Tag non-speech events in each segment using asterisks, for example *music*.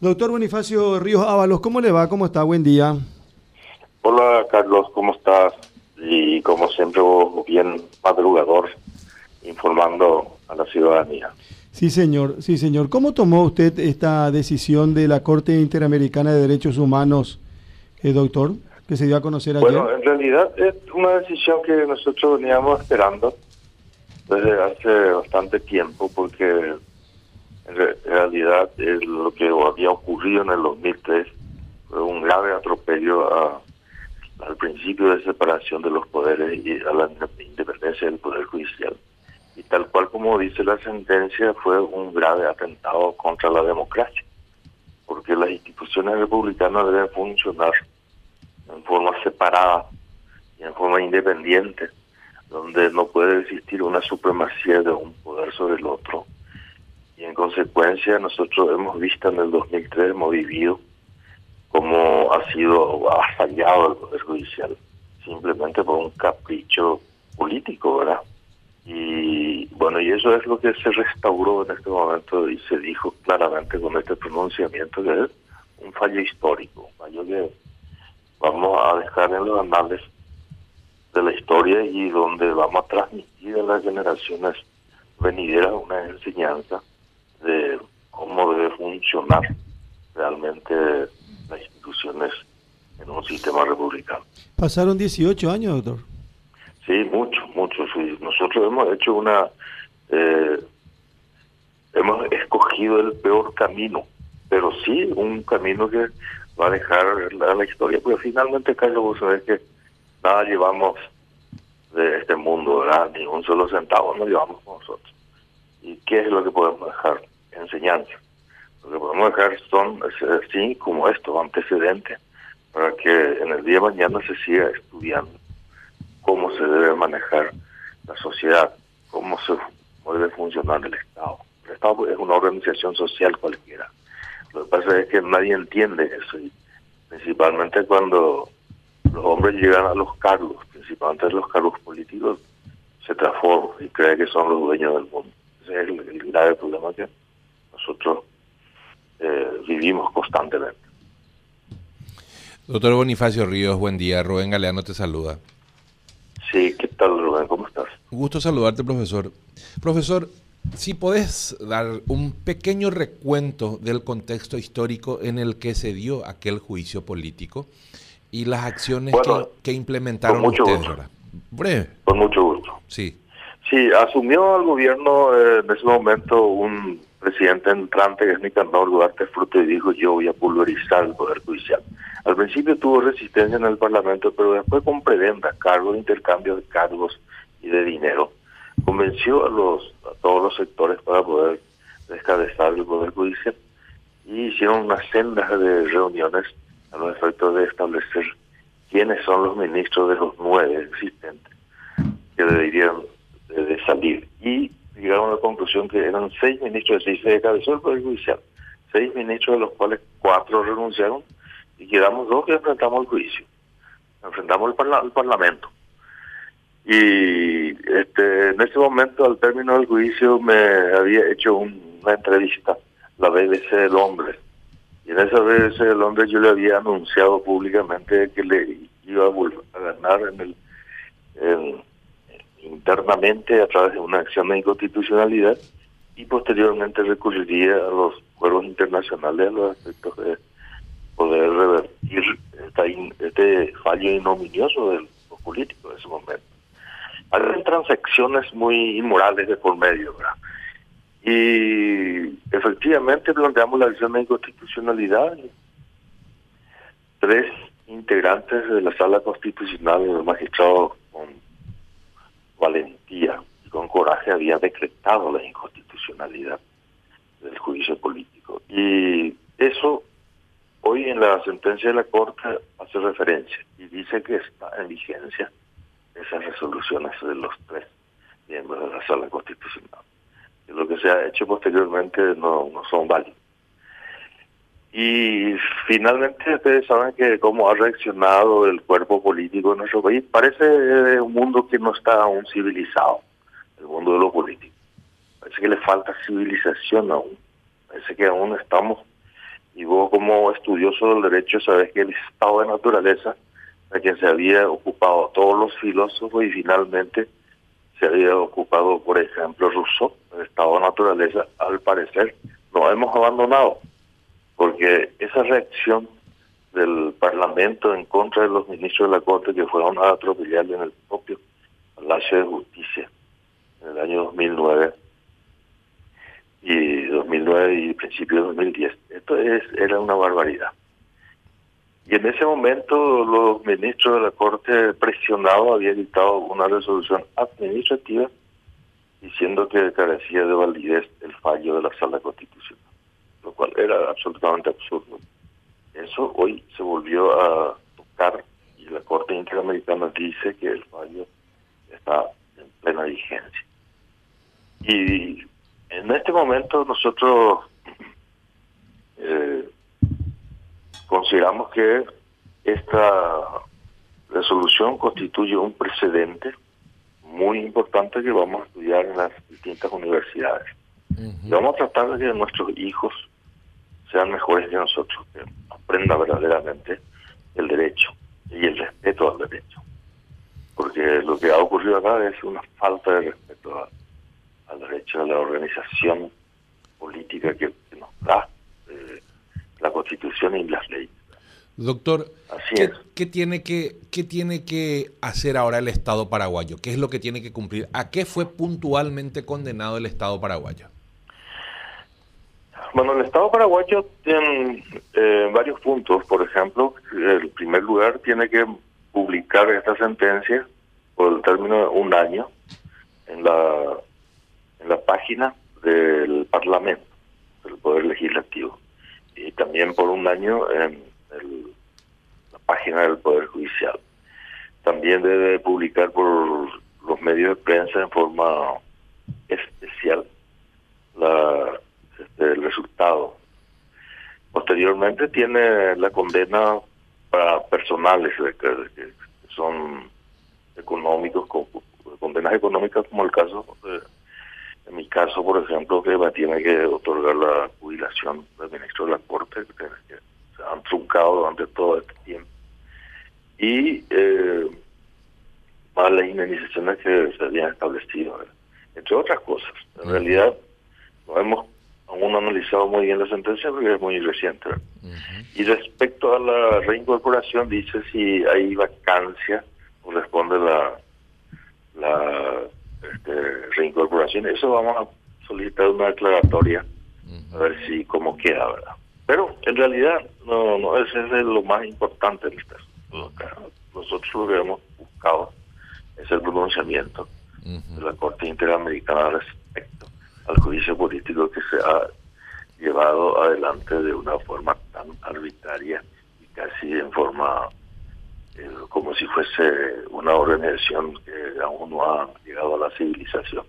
Doctor Bonifacio Ríos Ábalos, ¿cómo le va? ¿Cómo está? Buen día. Hola Carlos, ¿cómo estás? Y como siempre, bien madrugador, informando a la ciudadanía. Sí, señor, sí, señor. ¿Cómo tomó usted esta decisión de la Corte Interamericana de Derechos Humanos, eh, doctor, que se dio a conocer ayer? Bueno, en realidad es una decisión que nosotros veníamos esperando desde hace bastante tiempo, porque en realidad es lo que había ocurrido en el 2003, fue un grave atropello al principio de separación de los poderes y a la independencia del Poder Judicial. Y tal cual como dice la sentencia, fue un grave atentado contra la democracia, porque las instituciones republicanas deben funcionar en forma separada y en forma independiente, donde no puede existir una supremacía de un poder sobre el otro y en consecuencia nosotros hemos visto en el 2003, hemos vivido cómo ha sido avasallado el Poder Judicial, simplemente por un capricho político, ¿verdad? Y bueno, y eso es lo que se restauró en este momento y se dijo claramente con este pronunciamiento que es un fallo histórico, un fallo que vamos a dejar en los anales de la historia y donde vamos a transmitir a las generaciones venideras una enseñanza de cómo debe funcionar realmente las instituciones en un sistema republicano. Pasaron 18 años, doctor. Sí, mucho, mucho. Nosotros hemos hecho una... Eh, hemos escogido el peor camino, pero sí un camino que va a dejar la, la historia, porque finalmente, Carlos, vos sabés que nada llevamos de este mundo, ¿verdad? Ni un solo centavo nos llevamos con nosotros. ¿Y qué es lo que podemos dejar? Enseñanza. Lo que podemos dejar son, así como esto, antecedentes, para que en el día de mañana se siga estudiando cómo se debe manejar la sociedad, cómo se debe funcionar el Estado. El Estado es una organización social cualquiera. Lo que pasa es que nadie entiende eso, y principalmente cuando los hombres llegan a los cargos, principalmente los cargos políticos, se transforman y creen que son los dueños del mundo. Ese es el, grave problema que nosotros eh, vivimos constantemente. Doctor Bonifacio Ríos, buen día. Rubén Galeano te saluda. Sí, ¿qué tal Rubén? ¿Cómo estás? Un gusto saludarte, profesor. Profesor, si podés dar un pequeño recuento del contexto histórico en el que se dio aquel juicio político y las acciones que, implementaron ustedes ahora. Breve. Con mucho gusto. Sí. Sí, asumió al gobierno eh, en ese momento un presidente entrante que es Nicanor Duarte Fruto y dijo yo voy a pulverizar el Poder Judicial. Al principio tuvo resistencia en el Parlamento, pero después con prebenda, cargos, intercambio de cargos y de dinero, convenció a, los, a todos los sectores para poder descabezar el Poder Judicial y hicieron unas sendas de reuniones a los efectos de establecer quiénes son los ministros de los nueve existentes que deberían de, salir. Y llegaron a la conclusión que eran seis ministros de seis de cabeza del Poder Judicial, seis ministros de los cuales cuatro renunciaron y quedamos dos que enfrentamos el juicio, enfrentamos el, Parlamento. Y este, en ese momento, al término del juicio, me había hecho una entrevista, la BBC de Londres, y en esa vez el hombre yo le había anunciado públicamente que le iba a volver a ganar en el internamente a través de una acción de inconstitucionalidad y posteriormente recurriría a los juegos internacionales a los aspectos de poder revertir este fallo ignominioso de los políticos de ese momento. Hay transacciones muy inmorales de por medio, ¿verdad? Y efectivamente planteamos la acción de inconstitucionalidad. Tres integrantes de la sala constitucional, los magistrados con valentía y con coraje, habían decretado la inconstitucionalidad del juicio político. Y eso hoy en la sentencia de la Corte hace referencia y dice que está en vigencia esas resoluciones de los tres miembros de la sala constitucional lo que se ha hecho posteriormente no, no son válidos. Y finalmente ustedes saben que cómo ha reaccionado el cuerpo político en nuestro país. Parece un mundo que no está aún civilizado, el mundo de lo político. Parece que le falta civilización aún. Parece que aún estamos Y vos como estudioso del derecho sabes que el estado de naturaleza, a quien se había ocupado todos los filósofos y finalmente se había ocupado, por ejemplo, Rousseau, el estado de naturaleza, al parecer nos hemos abandonado, porque esa reacción del Parlamento en contra de los ministros de la Corte que fueron a atropellar en el propio Palacio de Justicia en el año 2009 y 2009 y principio de 2010. Esto es era una barbaridad. Y en ese momento los ministros de la Corte presionados habían dictado una resolución administrativa diciendo que carecía de validez el fallo de la Sala Constitucional, lo cual era absolutamente absurdo. Eso hoy se volvió a tocar y la Corte Interamericana dice que el fallo está en plena vigencia. Y en este momento nosotros *clears throat* eh, consideramos que esta resolución constituye un precedente muy importante que vamos a estudiar en las distintas universidades. y vamos a tratar de que nuestros hijos sean mejores que nosotros, que aprendan verdaderamente el derecho y el respeto al derecho. Porque lo que ha ocurrido acá es una falta de respeto al derecho a la organización política que, nos da eh, la Constitución y las leyes. Doctor, ¿qué, ¿qué, tiene que, ¿qué tiene que hacer ahora el Estado paraguayo? ¿Qué es lo que tiene que cumplir? ¿A qué fue puntualmente condenado el Estado paraguayo? Bueno, el Estado paraguayo tiene eh, varios puntos. Por ejemplo, el primer lugar tiene que publicar esta sentencia por el término de un año en la, en la página del Parlamento, del Poder Legislativo, y también por un año en la página del Poder Judicial. También debe publicar por los medios de prensa en forma especial la este, el resultado. Posteriormente tiene la condena para personales que, son económicos, condenas económicas como el caso, en mi caso, por ejemplo, que tiene que otorgar la jubilación del ministro de la Corte, que, se han truncado durante todo este tiempo. Y eh, las indemnizaciones que se habían establecido, entre otras cosas. En realidad, no hemos aún no analizado muy bien la sentencia porque es muy reciente. Y respecto a la reincorporación, dice si hay vacancia, corresponde la, la este, reincorporación. Eso vamos a solicitar una declaratoria a ver si cómo queda, ¿verdad? Pero en realidad no, no ese es lo más importante del caso. Nosotros lo que hemos buscado es el pronunciamiento de la Corte Interamericana respecto al juicio político que se ha llevado adelante de una forma tan arbitraria y casi en forma eh, como si fuese una organización que aún no ha llegado a la civilización.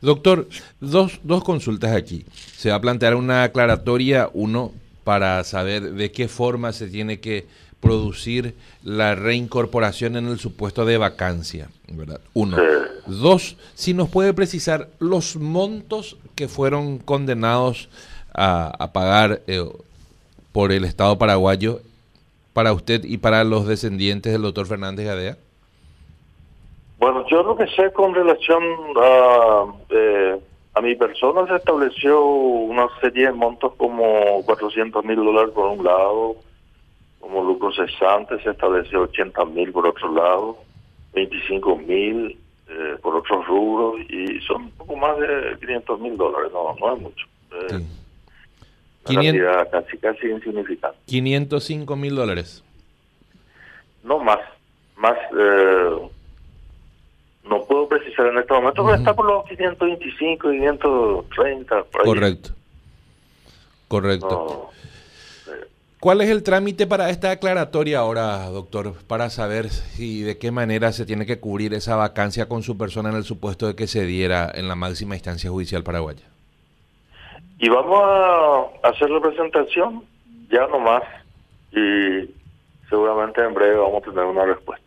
Doctor, dos, dos consultas aquí. Se va a plantear una aclaratoria, uno, para saber de qué forma se tiene que producir la reincorporación en el supuesto de vacancia, ¿verdad? Uno. Dos, si nos puede precisar los montos que fueron condenados a, pagar eh, por el Estado paraguayo para usted y para los descendientes del doctor Fernández Gadea. Bueno, yo lo que sé con relación a, eh, a mi persona se estableció una serie de montos como 400 mil dólares por un lado, como lucro cesante se estableció 80 mil por otro lado, 25 mil eh, por otros rubros y son un poco más de 500 mil dólares, no, no es mucho. Eh, casi, casi insignificante. 505 mil dólares. No más, más, eh, no puedo precisar en este momento, pero está por los 525, 530. Correcto. Correcto. ¿Cuál es el trámite para esta aclaratoria ahora, doctor, para saber si de qué manera se tiene que cubrir esa vacancia con su persona en el supuesto de que se diera en la máxima instancia judicial paraguaya? Y vamos a hacer la presentación ya nomás y seguramente en breve vamos a tener una respuesta.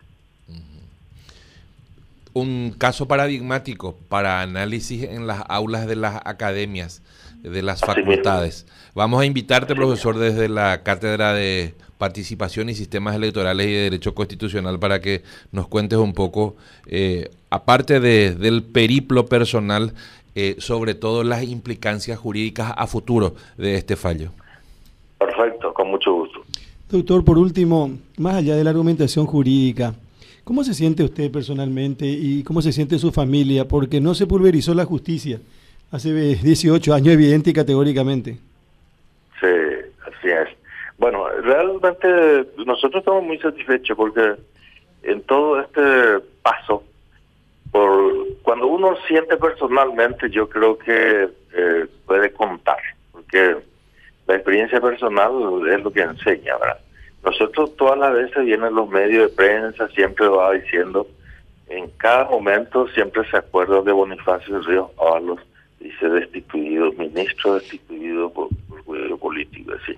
Un caso paradigmático para análisis en las aulas de las academias de las facultades. Vamos a invitarte, profesor, desde la Cátedra de Participación y Sistemas Electorales y de Derecho Constitucional para que nos cuentes un poco, eh, aparte de, del periplo personal, eh, sobre todo las implicancias jurídicas a futuro de este fallo. Perfecto, con mucho gusto. Doctor, por último, más allá de la argumentación jurídica, ¿cómo se siente usted personalmente y cómo se siente su familia? Porque no se pulverizó la justicia hace 18 años, evidente y categóricamente. Sí, así es. Bueno, realmente nosotros estamos muy satisfechos porque en todo este paso, por cuando uno siente personalmente, yo creo que eh, puede contar, porque la experiencia personal es lo que enseña, ¿verdad? Nosotros todas las veces vienen los medios de prensa, siempre va diciendo, en cada momento siempre se acuerda de Bonifacio Ríos Ábalos, dice destituido, ministro destituido por, por juicio político, así,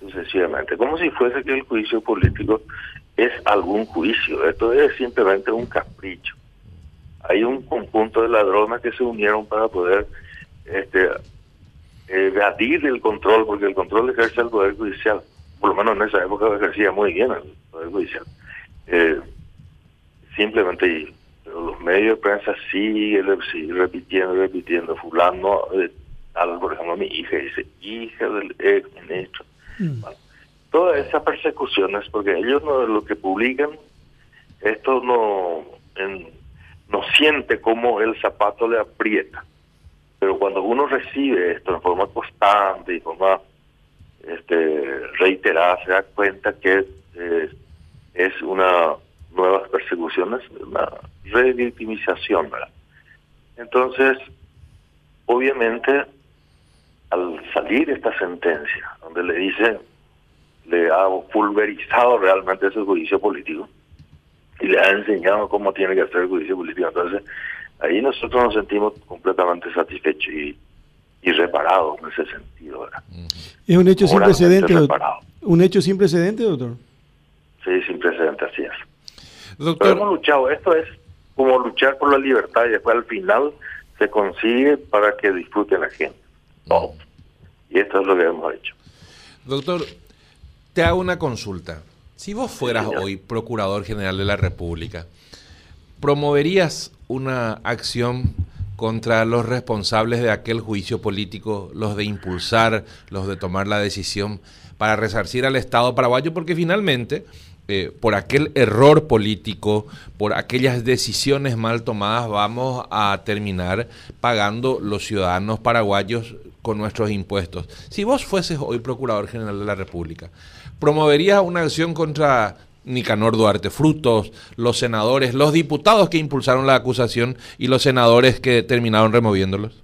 sucesivamente. Como si fuese que el juicio político es algún juicio, esto es simplemente un capricho. Hay un conjunto de ladrones que se unieron para poder este, evadir el control, porque el control ejerce el Poder Judicial, por lo menos en esa época ejercía muy bien el Poder Judicial. Eh, simplemente medios de prensa siguen, repitiendo, repitiendo, fulano, eh, por ejemplo, mi hija dice, hija del ex ministro. Mm. todas esas persecuciones, porque ellos no, lo que publican, esto no, no siente como el zapato le aprieta. Pero cuando uno recibe esto en forma constante y forma este, reiterada, se da cuenta que eh, es una nuevas persecuciones, una revictimización, ¿verdad? Entonces, obviamente, al salir esta sentencia, donde le dice, le ha pulverizado realmente ese juicio político y le ha enseñado cómo tiene que hacer el juicio político, entonces ahí nosotros nos sentimos completamente satisfechos y, y reparados en ese sentido. ¿verdad? ¿Es un hecho sin precedente? ¿Un hecho sin precedente, doctor? Sí, sin precedente, así es. Doctor. hemos luchado, esto es como luchar por la libertad y después al final se consigue para que disfrute la gente. Y esto es lo que hemos hecho. Doctor, te hago una consulta. Si vos fueras hoy Procurador General de la República, ¿promoverías una acción contra los responsables de aquel juicio político, los de impulsar, los de tomar la decisión para resarcir al Estado paraguayo? Porque finalmente eh, por aquel error político, por aquellas decisiones mal tomadas, vamos a terminar pagando los ciudadanos paraguayos con nuestros impuestos. Si vos fueses hoy Procurador General de la República, ¿promoverías una acción contra Nicanor Duarte Frutos, los senadores, los diputados que impulsaron la acusación y los senadores que terminaron removiéndolos?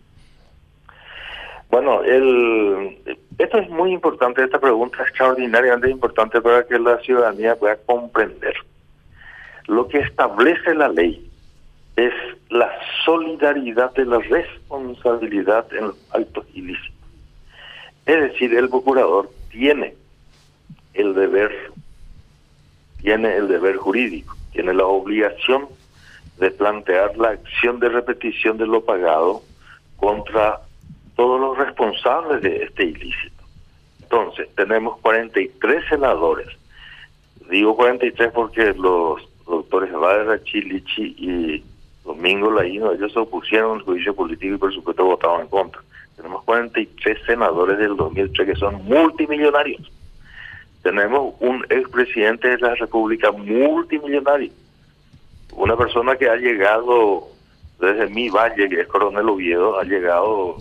Bueno, el, esto es muy importante, esta pregunta es extraordinariamente importante para que la ciudadanía pueda comprender. Lo que establece la ley es la solidaridad de la responsabilidad en los actos ilícitos. Es decir, el procurador tiene el deber, tiene el deber jurídico, tiene la obligación de plantear la acción de repetición de lo pagado contra todos los responsables de este ilícito. Entonces, tenemos 43 senadores. Digo 43 porque los doctores Evadra, Chilichi y Domingo Laíno, ellos se opusieron al juicio político y por supuesto votaron en contra. Tenemos 43 senadores del 2003 que son multimillonarios. Tenemos un expresidente de la República multimillonario. Una persona que ha llegado desde mi valle, que es Coronel Oviedo, ha llegado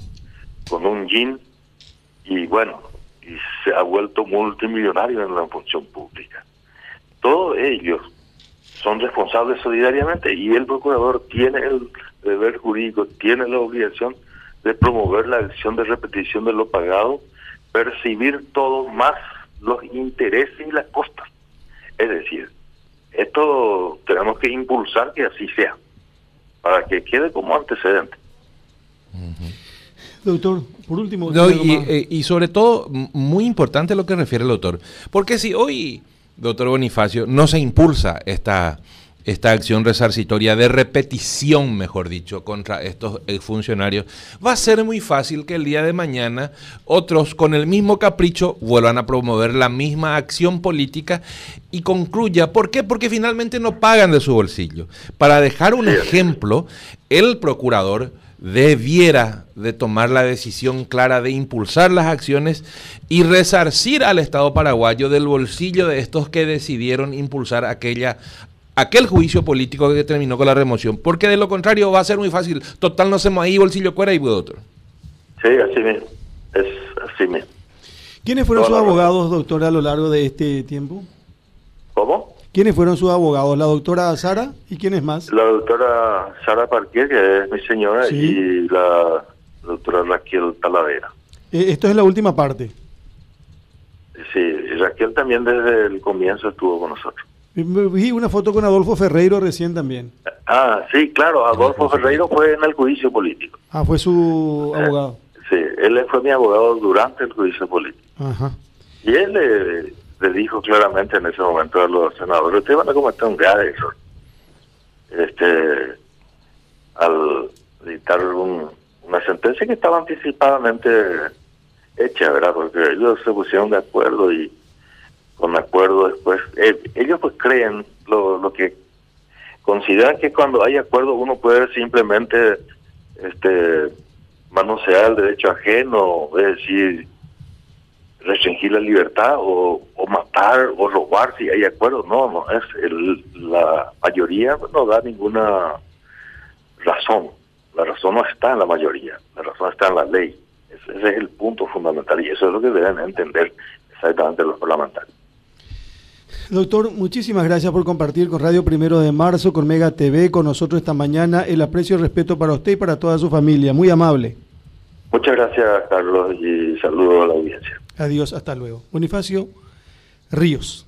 con un jean y bueno, y se ha vuelto multimillonario en la función pública. Todos ellos son responsables solidariamente y el procurador tiene el deber jurídico, tiene la obligación de promover la acción de repetición de lo pagado, percibir todo más los intereses y las costas. Es decir, esto tenemos que impulsar que así sea, para que quede como antecedente. Doctor, por último. Eh, y, sobre todo, muy importante lo que refiere el doctor. Porque si hoy, doctor Bonifacio, no se impulsa esta, esta acción resarcitoria de repetición, mejor dicho, contra estos funcionarios, va a ser muy fácil que el día de mañana otros con el mismo capricho vuelvan a promover la misma acción política y concluya. ¿Por qué? Porque finalmente no pagan de su bolsillo. Para dejar un ejemplo, el procurador debiera de tomar la decisión clara de impulsar las acciones y resarcir al Estado paraguayo del bolsillo de estos que decidieron impulsar aquella aquel juicio político que terminó con la remoción, porque de lo contrario va a ser muy fácil. Total, no hacemos ahí bolsillo fuera y otro. Sí, así mismo. Es así mismo. ¿Quiénes fueron sus abogados, doctora, a lo largo de este tiempo? ¿Quiénes fueron sus abogados? ¿La doctora Sara y quiénes más? La doctora Sara Parquet, que es mi señora, y la doctora Raquel Talavera. Eh, esto es la última parte. Sí, Raquel también desde el comienzo estuvo con nosotros. Vi una foto con Adolfo Ferreiro recién también. Ah, sí, claro, Adolfo Ferreiro fue en el juicio político. Ah, fue su eh, abogado. sí, él fue mi abogado durante el juicio político. Ajá. Y él le, dijo claramente en ese momento a los senadores, ustedes van a cometer un grave error. Este, al dictar una sentencia que estaba anticipadamente hecha, ¿verdad? Porque ellos se pusieron de acuerdo y con acuerdo después. Eh, ellos pues creen lo, lo que consideran que cuando hay acuerdo uno puede simplemente este manosear el derecho ajeno, es decir, restringir la libertad o, o matar o robar si hay acuerdo. No, no, es el, la mayoría no da ninguna razón. La razón no está en la mayoría, la razón está en la ley. Ese, ese es el punto fundamental y eso es lo que deben entender exactamente los parlamentarios. Doctor, muchísimas gracias por compartir con Radio Primero de Marzo, con Mega TV, con nosotros esta mañana. El aprecio y respeto para usted y para toda su familia. Muy amable. Muchas gracias, Carlos, y saludo a la audiencia. Adiós, hasta luego. Bonifacio Ríos.